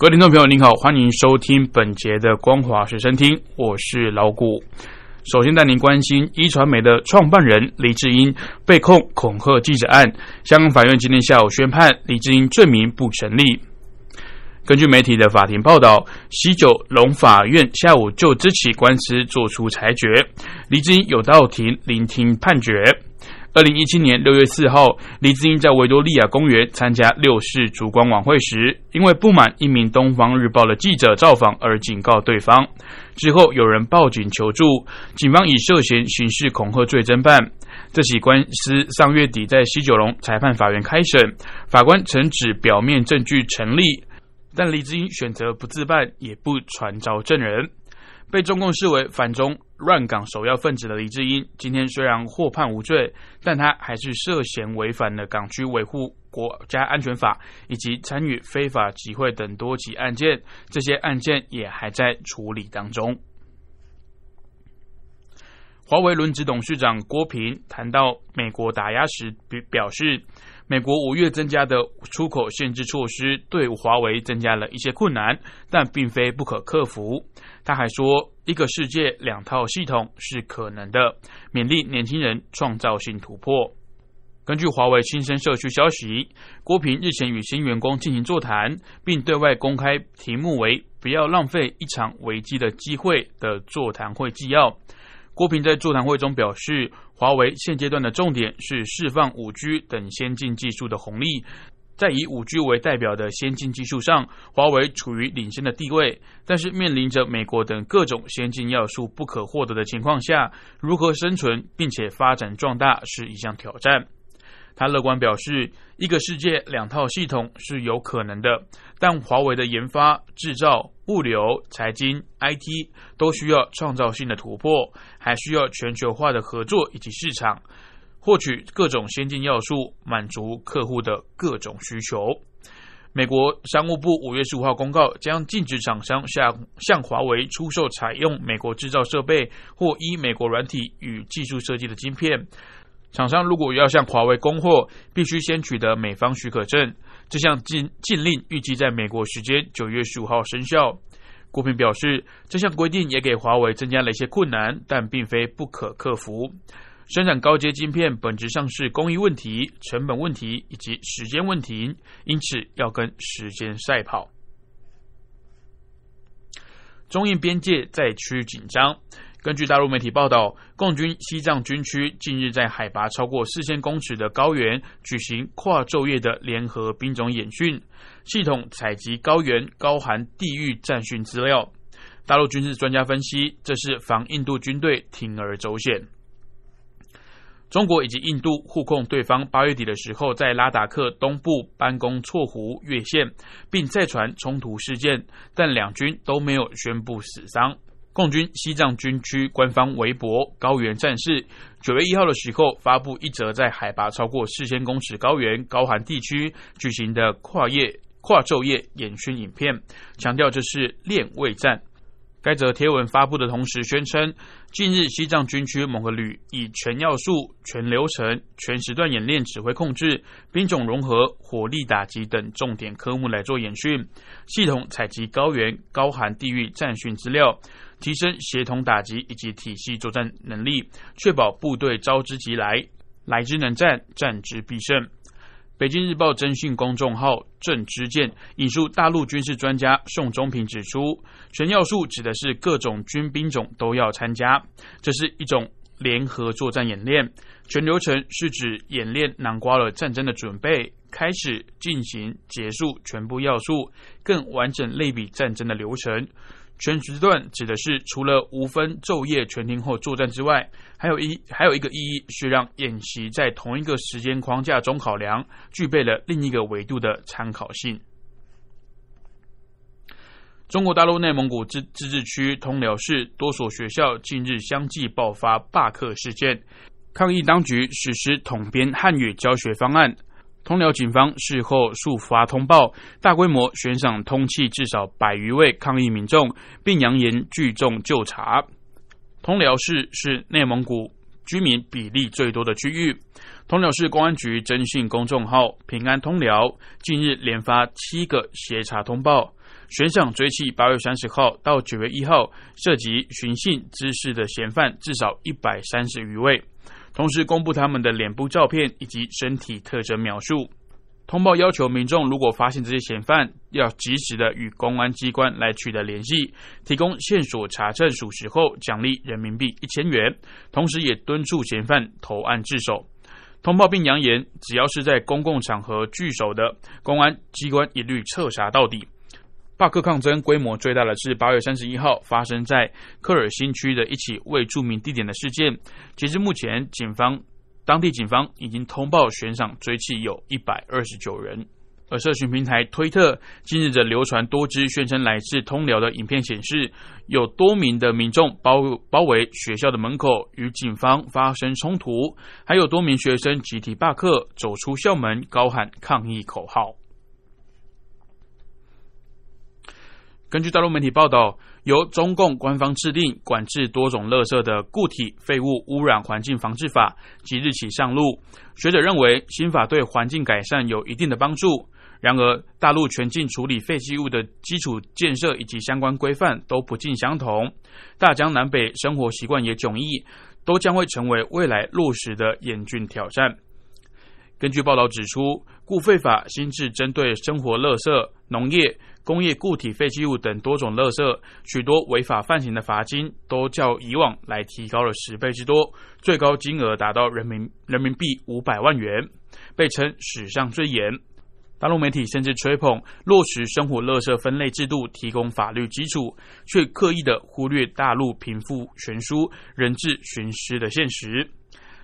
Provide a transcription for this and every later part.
各位听众朋友，您好，欢迎收听本节的《光华学生听》，我是老谷。首先带您关心一传媒的创办人李志英被控恐吓记者案，香港法院今天下午宣判李志英罪名不成立。根据媒体的法庭报道，西九龙法院下午就这起官司作出裁决，李志英有到庭聆听判决。二零一七年六月四号，李志英在维多利亚公园参加六世烛光晚会时，因为不满一名《东方日报》的记者造访而警告对方。之后有人报警求助，警方以涉嫌刑事恐吓罪侦办。这起官司上月底在西九龙裁判法院开审，法官曾指表面证据成立，但李志英选择不自办，也不传召证人。被中共视为反中乱港首要分子的李志英，今天虽然获判无罪，但他还是涉嫌违反了港区维护国家安全法以及参与非法集会等多起案件，这些案件也还在处理当中。华为轮值董事长郭平谈到美国打压时表表示。美国五月增加的出口限制措施对华为增加了一些困难，但并非不可克服。他还说，一个世界两套系统是可能的，勉励年轻人创造性突破。根据华为新生社区消息，郭平日前与新员工进行座谈，并对外公开题目为“不要浪费一场危机的机会”的座谈会纪要。郭平在座谈会中表示，华为现阶段的重点是释放五 G 等先进技术的红利，在以五 G 为代表的先进技术上，华为处于领先的地位。但是面临着美国等各种先进要素不可获得的情况下，如何生存并且发展壮大是一项挑战。他乐观表示，一个世界两套系统是有可能的，但华为的研发、制造、物流、财经、IT 都需要创造性的突破，还需要全球化的合作以及市场，获取各种先进要素，满足客户的各种需求。美国商务部五月十五号公告，将禁止厂商向向华为出售采用美国制造设备或依美国软体与技术设计的晶片。厂商如果要向华为供货，必须先取得美方许可证。这项禁禁令预计在美国时间九月十五号生效。郭平表示，这项规定也给华为增加了一些困难，但并非不可克服。生产高阶晶片本质上是工艺问题、成本问题以及时间问题，因此要跟时间赛跑。中印边界再趋紧张。根据大陆媒体报道，共军西藏军区近日在海拔超过四千公尺的高原举行跨昼夜的联合兵种演训，系统采集高原高寒地域战训资料。大陆军事专家分析，这是防印度军队铤而走险。中国以及印度互控对方八月底的时候在拉达克东部班公错湖越线，并再传冲突事件，但两军都没有宣布死伤。共军西藏军区官方微博“高原战士”九月一号的时候发布一则在海拔超过四千公尺高原高寒地区举行的跨夜跨昼夜演训影片，强调这是练位战。该则贴文发布的同时宣称，近日西藏军区某个旅以全要素、全流程、全时段演练指挥控制、兵种融合、火力打击等重点科目来做演训，系统采集高原高寒地域战训资料。提升协同打击以及体系作战能力，确保部队招之即来，来之能战，战之必胜。北京日报征讯公众号“郑之健”引述大陆军事专家宋忠平指出，全要素指的是各种军兵种都要参加，这是一种联合作战演练。全流程是指演练囊括了战争的准备、开始、进行、结束全部要素，更完整类比战争的流程。全时段指的是除了无分昼夜全天候作战之外，还有一还有一个意义是让演习在同一个时间框架中考量，具备了另一个维度的参考性。中国大陆内蒙古自自治区通辽市多所学校近日相继爆发罢课事件，抗议当局实施统编汉语教学方案。通辽警方事后速发通报，大规模悬赏通缉至少百余位抗议民众，并扬言聚众就查。通辽市是内蒙古居民比例最多的区域。通辽市公安局征信公众号“平安通辽”近日连发七个协查通报。悬赏追缉八月三十号到九月一号涉及寻衅滋事的嫌犯至少一百三十余位，同时公布他们的脸部照片以及身体特征描述。通报要求民众如果发现这些嫌犯，要及时的与公安机关来取得联系，提供线索查证属实后奖励人民币一千元，同时也敦促嫌犯投案自首。通报并扬言，只要是在公共场合聚首的，公安机关一律彻查到底。罢课抗争规模最大的是八月三十一号发生在科尔新区的一起未著名地点的事件。截至目前，警方当地警方已经通报悬赏追缉有一百二十九人。而社群平台推特近日则流传多支宣称来自通辽的影片，显示有多名的民众包包围学校的门口，与警方发生冲突，还有多名学生集体罢课，走出校门，高喊抗议口号。根据大陆媒体报道，由中共官方制定管制多种垃圾的固体废物污染环境防治法即日起上路。学者认为，新法对环境改善有一定的帮助。然而，大陆全境处理废弃物的基础建设以及相关规范都不尽相同，大江南北生活习惯也迥异，都将会成为未来落实的严峻挑战。根据报道指出，固废法新制针对生活垃圾、农业、工业固体废弃物等多种垃圾，许多违法犯行的罚金都较以往来提高了十倍之多，最高金额达到人民人民币五百万元，被称史上最严。大陆媒体甚至吹捧落实生活垃圾分类制度提供法律基础，却刻意的忽略大陆贫富悬殊、人质寻失的现实。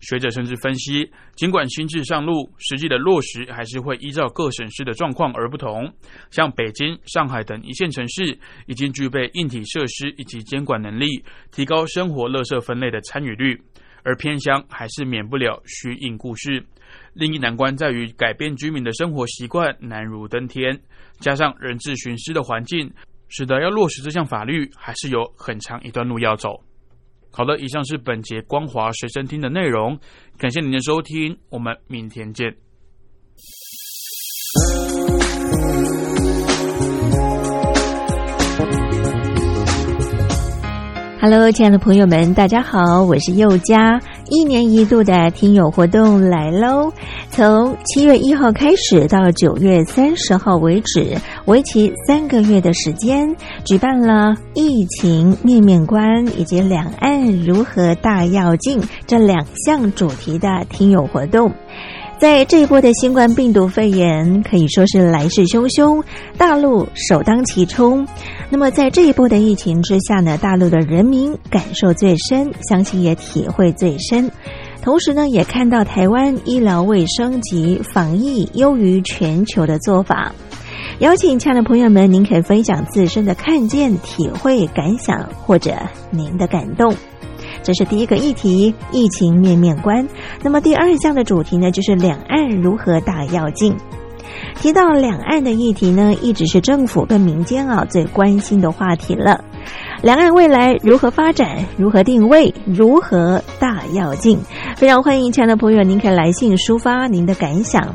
学者甚至分析，尽管新制上路，实际的落实还是会依照各省市的状况而不同。像北京、上海等一线城市，已经具备硬体设施以及监管能力，提高生活垃圾分类的参与率；而偏乡还是免不了虚应故事。另一难关在于改变居民的生活习惯难如登天，加上人质寻尸的环境，使得要落实这项法律，还是有很长一段路要走。好的，以上是本节光华随身听的内容，感谢您的收听，我们明天见。Hello，亲爱的朋友们，大家好，我是佑佳。一年一度的听友活动来喽，从七月一号开始到九月三十号为止，为期三个月的时间，举办了疫情面面观以及两岸如何大要进这两项主题的听友活动。在这一波的新冠病毒肺炎可以说是来势汹汹，大陆首当其冲。那么在这一波的疫情之下呢，大陆的人民感受最深，相信也体会最深。同时呢，也看到台湾医疗卫生及防疫优于全球的做法。邀请亲爱的朋友们，您可以分享自身的看见、体会、感想，或者您的感动。这是第一个议题，疫情面面观。那么第二项的主题呢，就是两岸如何大跃进。提到两岸的议题呢，一直是政府跟民间啊最关心的话题了。两岸未来如何发展？如何定位？如何大跃进？非常欢迎亲爱的朋友，您可以来信抒发您的感想。